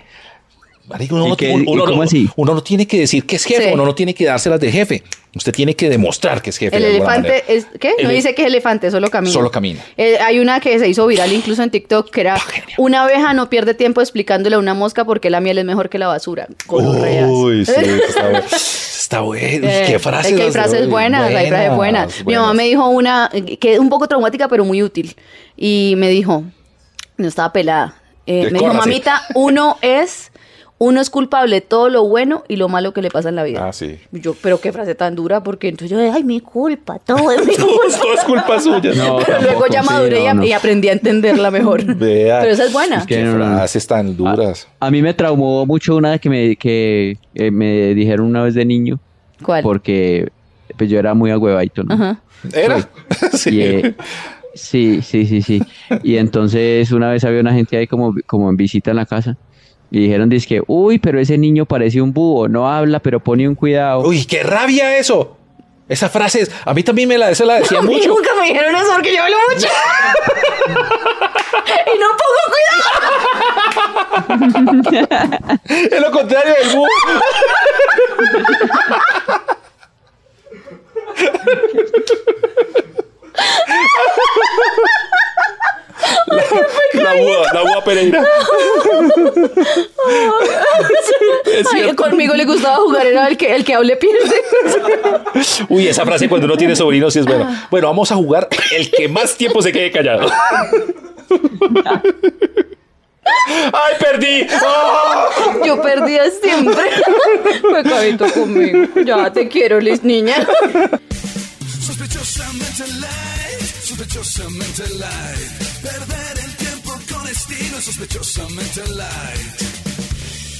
Marico, uno, ¿Y no- qué- uno- y uno cómo no- así? uno no tiene que decir que es jefe, Sí. uno no tiene que dárselas de jefe. Usted tiene que demostrar que es jefe. El de elefante manera. es. ¿Qué? No El- dice que es elefante, solo camina. Solo camina. Eh, hay una que se hizo viral incluso en TikTok que era una abeja no pierde tiempo explicándole a una mosca por qué la miel es mejor que la basura. Gonorreas. Uy, sí, está bueno. Está bueno. Eh, Qué frases. es que hay frases buenas, hay frases buenas. Mi mamá me dijo una eh, que es un poco traumática, pero muy útil. Y me dijo, no estaba pelada. eh, me dijo, mamita, uno es, uno es culpable de todo lo bueno y lo malo que le pasa en la vida. Ah, sí. Y Yo, pero qué frase tan dura, porque entonces yo, ay, mi culpa, todo es mi culpa. todo es culpa suya. No, Pero luego ya sí, maduré y, no, no. y aprendí a entenderla mejor. Vea. Pero esa es buena. Es que- Qué frases tan duras. A mí me traumó mucho una que me, que, eh, me dijeron una vez de niño, ¿Cuál? porque pues, yo era muy agüevadito, ¿no? Ajá. ¿Era? sí. Y, eh, sí, sí, sí, sí. Y entonces una vez había una gente ahí como, como en visita en la casa y dijeron, que uy, pero ese niño parece un búho, no habla, pero pone un cuidado. Uy, qué rabia eso. Esa frase, es- a mí también me la, esa la decía A mí mucho. nunca me dijeron eso porque yo hablo mucho. y no pongo cuidado. Es lo contrario del búho. La, la búa, la búa Pereira. Ay, conmigo le gustaba jugar, era el que, el que hable pierde. Uy, esa frase cuando uno tiene sobrinos sí es buena. Bueno, vamos a jugar el que más tiempo se quede callado. ¡Ay, perdí! ¡Ah! Yo perdía siempre. Fue cabito conmigo. Ya te quiero, Liz, niña. Sospechosamente light, sospechosamente light. Perder estilo, sospechosamente light.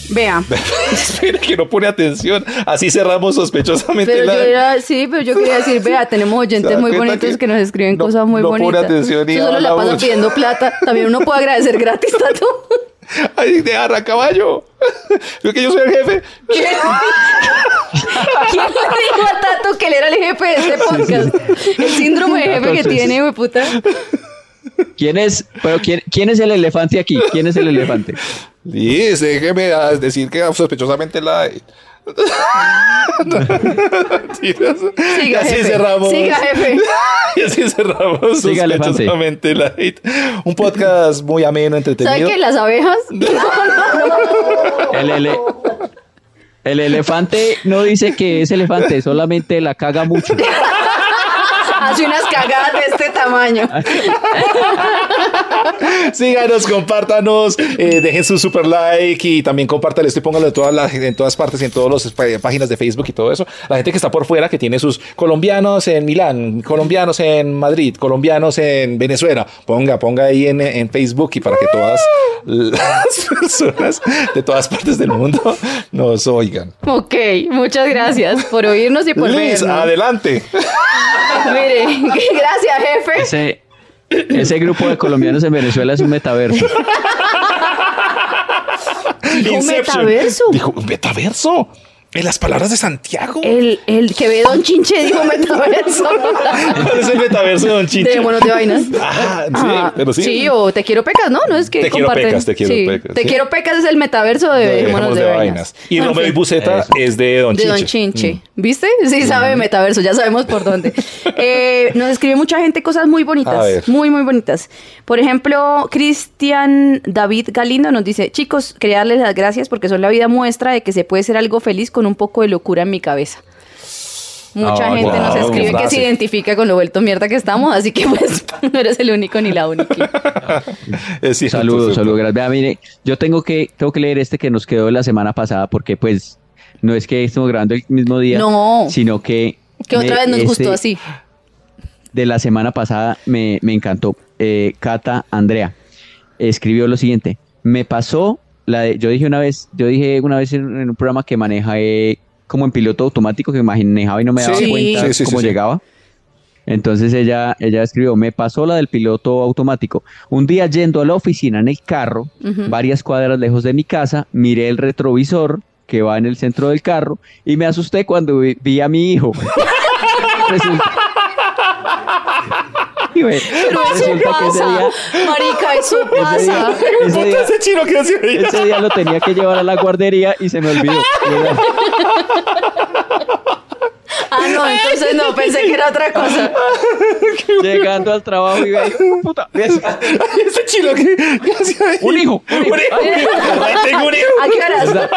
Vea. Espera que no pone atención. Así cerramos sospechosamente Pero la... yo era, sí, pero yo quería decir, vea, tenemos ¿Se oyentes muy bonitos que que nos escriben no- cosas muy no pone bonitas. atención y Tú solo la mucho? pidiendo plata. También uno puede agradecer gratis, Tato. ¡Ay, de arra, caballo! Creo que yo soy el jefe. ¿Quién le dijo a Tato que él era el jefe de este podcast? El síndrome de jefe que Entonces- tiene, güey, puta. ¿Quién es, pero quién, quién es el elefante aquí? ¿Quién es el elefante? Liz, déjeme decir que sospechosamente la... Y Siga, así jefe. cerramos. Siga, jefe. Y así cerramos Siga, sospechosamente light. Un podcast muy ameno, entretenido. ¿Saben qué? Las abejas. No, no, no. El, ele- el elefante no dice que es elefante, solamente la caga mucho. Hace unas cagadas de este tamaño. Síganos, compártanos, eh, dejen su super like y también compártalo esto y póngalo en todas, las, en todas partes y en todas las pá- páginas de Facebook y todo eso. La gente que está por fuera, que tiene sus colombianos en Milán, colombianos en Madrid, colombianos en Venezuela, ponga, ponga ahí en, en Facebook y para que todas las personas de todas partes del mundo nos oigan. Ok, muchas gracias por oírnos y por Liz, vernos. adelante. Mire, gracias, jefe. Ese, ese grupo de colombianos en Venezuela es un metaverso. Inception. metaverso. Dijo, ¿metaverso? En las palabras de Santiago. El, el que ve Don Chinche dijo metaverso. ¿Cuál es el metaverso de Don Chiche? De monos de vainas. Ah, sí, Ajá. pero sí. o Te Quiero Pecas, ¿no? No es que Te Quiero comparten. Pecas, Te Quiero Sí. Pecas, Te sí. Quiero Pecas es el metaverso de, de monos de, vainas. Y Romeo y fin, Buceta es de Don de Chiche. Don Chinche. ¿Viste? Sí sabe de metaverso, ya sabemos por dónde. Eh, nos escribe mucha gente cosas muy A bonitas. ver. Muy, muy bonitas. Por ejemplo, Cristian David Galindo nos dice, chicos, quería darles las gracias porque son la vida muestra de que se puede ser algo feliz con un poco de locura en mi cabeza. Mucha Ah, gente wow, nos escribe que se identifica con lo vuelto mierda que estamos, así que pues no eres el único ni la única. Cierto, Saludos, saludos, gracias. Vea, mire, yo tengo que, tengo que leer este que nos quedó de la semana pasada porque pues no es que estemos grabando el mismo día, No. sino que... Que otra vez nos este gustó así. De la semana pasada me, me encantó. Eh, Cata Andrea escribió lo siguiente. Me pasó la de, yo dije una vez, yo dije una vez en, en un programa que maneja eh, como en piloto automático, que manejaba y no me daba Sí. cuenta Sí, cómo sí. llegaba. Entonces ella, ella escribió, me pasó la del piloto automático. Un día yendo a la oficina en el carro, Ujú. varias cuadras lejos de mi casa, miré el retrovisor que va en el centro del carro y me asusté cuando vi, vi a mi hijo. Resulta- Y ve, Pero eso pasa, día, marica, eso ese pasa. día- ese día- Ese chino que hacía ahí. ese día lo tenía que llevar a la guardería y se me olvidó. Ah, no, entonces no, pensé que era otra cosa. Llegando al trabajo y ve, puta, ves, Ese chino que, un hijo, un hijo. Un hijo. Ay, tengo un hijo. ¿A qué horas?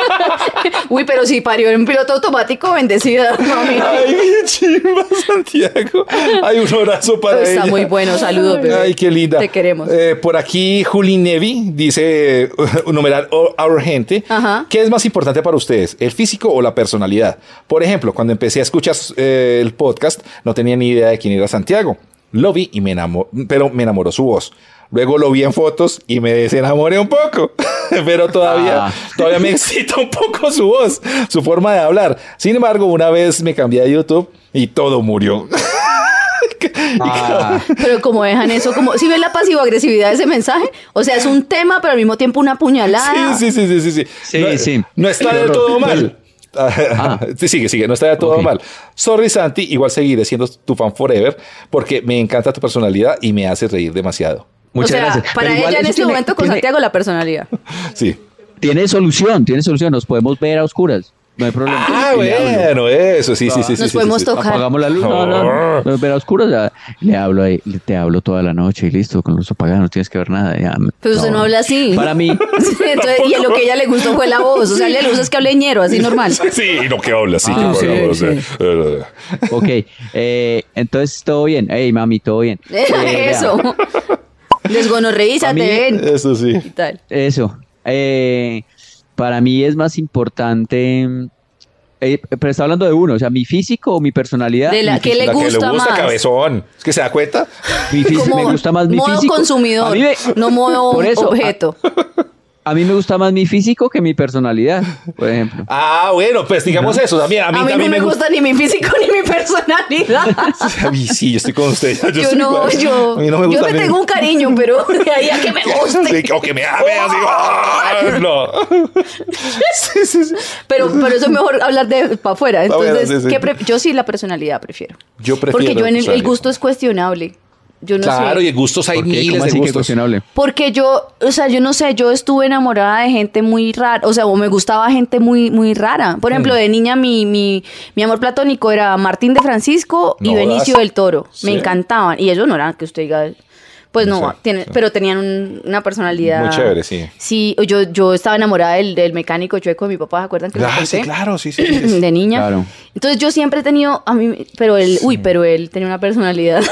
Uy, pero si parió en piloto automático, bendecida, mami. Ay, qué chimba, Santiago. Hay un abrazo para Está ella. muy bueno, saludos, bebé. Ay, qué linda. Te queremos. Eh, por aquí, Juli Nevi dice, un numeral o- Our Gente, Ajá. ¿qué es más importante para ustedes, el físico o la personalidad? Por ejemplo, cuando empecé a escuchar eh, el podcast, no tenía ni idea de quién era Santiago. Lo vi y me enamoró, pero me enamoró su voz. Luego lo vi en fotos y me desenamoré un poco, pero todavía, Ah. todavía me excita un poco su voz, su forma de hablar. Sin embargo, una vez me cambié a YouTube y todo murió. Ah, Pero como dejan eso, como si ven la pasivo-agresividad de ese mensaje, o sea, es un tema, pero al mismo tiempo una puñalada. Sí, sí, sí, sí, sí. sí. Sí, no, sí. No está del todo mal. Sí, sigue, sigue, no está todo mal. Sorry, Santi, igual seguiré siendo tu fan forever porque me encanta tu personalidad y me hace reír demasiado. muchas o sea, gracias. para Pero ella en este tiene- momento con tiene- Santiago la personalidad. Sí. Tiene solución, tiene solución. Nos podemos ver a oscuras. No hay problema. Ah, Y bueno, eso, sí, sí, sí. sí, Nos sí, podemos sí. tocar. Apagamos la luz. No, no, ver a oscuras. ya. Le hablo ahí, le- te hablo toda la noche y listo, con luz apagada, no tienes que ver nada. ya. Pero usted no habla así. Para mí, Entonces, y en lo que a ella le gustó fue la voz. O sea, le gusta es que hable ñero, así normal. Sí, no que habla, sí. Ah, que sí, habla, o sí. sea, eh, ok. eh, entonces, todo bien. Hey, mami, todo bien. Eh, Eso. Desgonorreízate, A mí- ven. Eso sí. Y tal. Eso. Eh, para mí es más importante. eh, pero está hablando de uno, o sea, mi físico o mi personalidad. De la que le La que le gusta gusta más. cabezón. Es que se da cuenta. Mi físico, me gusta más mi modo físico. Consumidor, mí me- no modo Por eso, objeto. a mí me gusta más mi físico que mi personalidad, por ejemplo. Ah, bueno, pues digamos eso. También, a mí, A mí, también no me gusta ni mi físico ni mi personalidad. A mí sí, yo estoy con usted. Yo, Yo, no, igual. yo, A mí no me yo gusta. le a mí- tengo un cariño, pero de ahí a que me guste. Sí, o que me ame así. ¡ah! No. Sí, sí, sí. Pero, pero eso es mejor hablar de para afuera. Pa' afuera, Entonces, sí, sí. ¿qué pre- yo sí la personalidad prefiero. Yo prefiero Porque yo en el, el gusto es cuestionable. Yo no Claro, sé. y gustos hay ¿Por qué? miles ¿Cómo de así que gustos. cuestionable? Porque yo, o sea, yo no sé, yo estuve enamorada de gente muy rara, o sea, o me gustaba gente muy, muy rara. Por ejemplo, Mm. de niña mi, mi, mi amor platónico era Martín de Francisco y No Benicio del Toro. ¿Sí? Me encantaban. Y ellos no eran que usted diga, pues no, No sé, tiene- sí. pero tenían un- una personalidad. Muy chévere, sí. Sí, yo, yo estaba enamorada del, del mecánico chueco de mi papá, ¿se acuerdan que Ah, sí, claro, sí, sí. sí, sí. de niña. Claro. Entonces yo siempre he tenido, a mí, pero él, uy, pero él tenía una personalidad.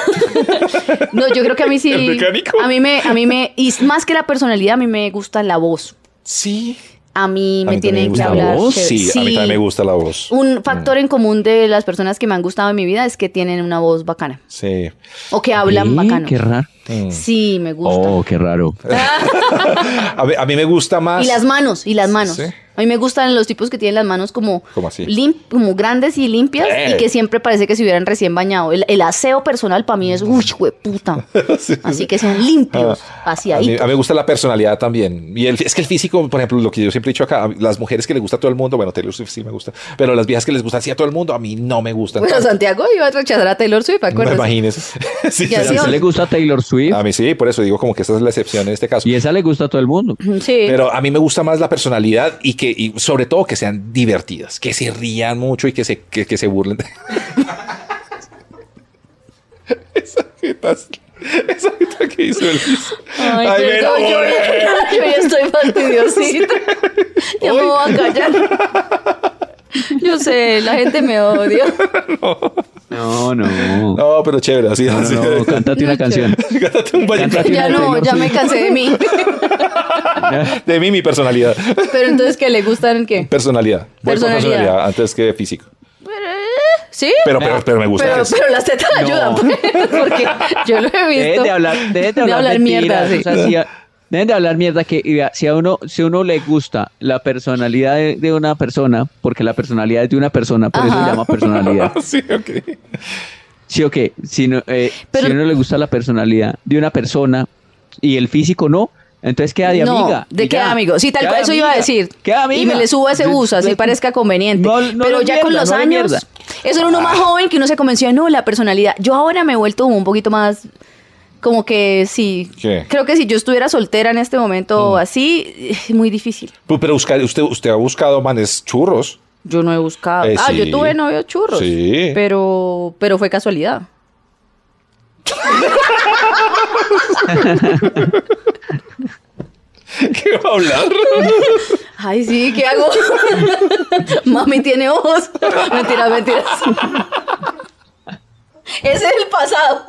no, yo creo que a mí sí. ¿El mecánico? A mí me, a mí me, y más que la personalidad, a mí me gusta la voz. Sí. A mí A me mí tienen que hablar. la voz. Sí, a mí también me gusta la voz. Un factor en común de las personas que me han gustado en mi vida es que tienen una voz bacana. Sí. O que hablan Sí, bacano. Qué raro. Sí, me gusta. Oh, qué raro. A mí, a mí me gusta más. Y las manos, y las manos. Sí. A mí me gustan los tipos que tienen las manos como, ¿Cómo así? lim- como grandes y limpias Eh. y que siempre parece que se hubieran recién bañado. El, el aseo personal para mí es, uy, puta. Así que sean limpios, así A mí, ahí. a mí me gusta la personalidad también. Y el, es que el físico, por ejemplo, lo que yo siempre he dicho acá, a las mujeres que le gusta a todo el mundo, bueno, Taylor Swift sí me gusta, pero las viejas que les gusta así a todo el mundo, a mí no me gustan. Bueno, tanto. Santiago iba a rechazar a Taylor Swift, no ¿acuerdas? imagínese. Sí, Ya sí, sí, sí. ¿A le gusta Taylor Swift? A mí sí, por eso digo como que esta es la excepción en este caso. Y esa le gusta a todo el mundo. Sí. Pero a mí me gusta más la personalidad y que, y sobre todo que sean divertidas, que se rían mucho y que se, que, que se burlen. esa jeta, esa jeta que hizo el Ay, Ay, perdón, yo, yo ya estoy fastidiosita. Ya me voy a callar. Yo sé, la gente me odia. No, no. No, pero chévere, así, No, así. no, no, cántate una canción. Cántate un vallenato. Cántate Ya no, ya me cansé de mí. De mí, mi personalidad. Pero entonces, ¿qué le gustan qué? Personalidad. Voy por Personalidad. personalidad antes que físico. ¿Sí? Pero, pero, pero me gusta Pero, eso. pero las tetas ayudan, pues, porque yo lo he visto. Dejen de hablar, dejen de hablar, mierda, mentiras. sí. O sea, si a- dejen de hablar mierda que si a uno, si a uno le gusta la personalidad de, de una persona, porque la personalidad es de una persona, por eso se llama personalidad. Sí, ok. Sí o qué, si, no, eh, Pero- si a uno le gusta la personalidad de una persona y el físico no, entonces queda de no, amiga. ¿de ya. amigo? Sí, tal Queda cual, eso iba a decir. Queda amiga. Y me le subo a ese bus, así parezca conveniente. No, no Pero ya mierda, con los años, eso era uno más joven que uno se convencía, no, la personalidad. Yo ahora me he vuelto un poquito más, como que sí. ¿Qué? Creo que si yo estuviera soltera en este momento así, es muy difícil. Pero buscar, usted, usted ha buscado manes churros. Yo no he buscado. Eh, ah, sí. yo tuve novio churros. Sí. Pero, pero fue casualidad. ¿Qué va a hablar? Ay, sí, ¿qué hago? Mami tiene ojos. Mentiras, mentiras. Ese es el pasado.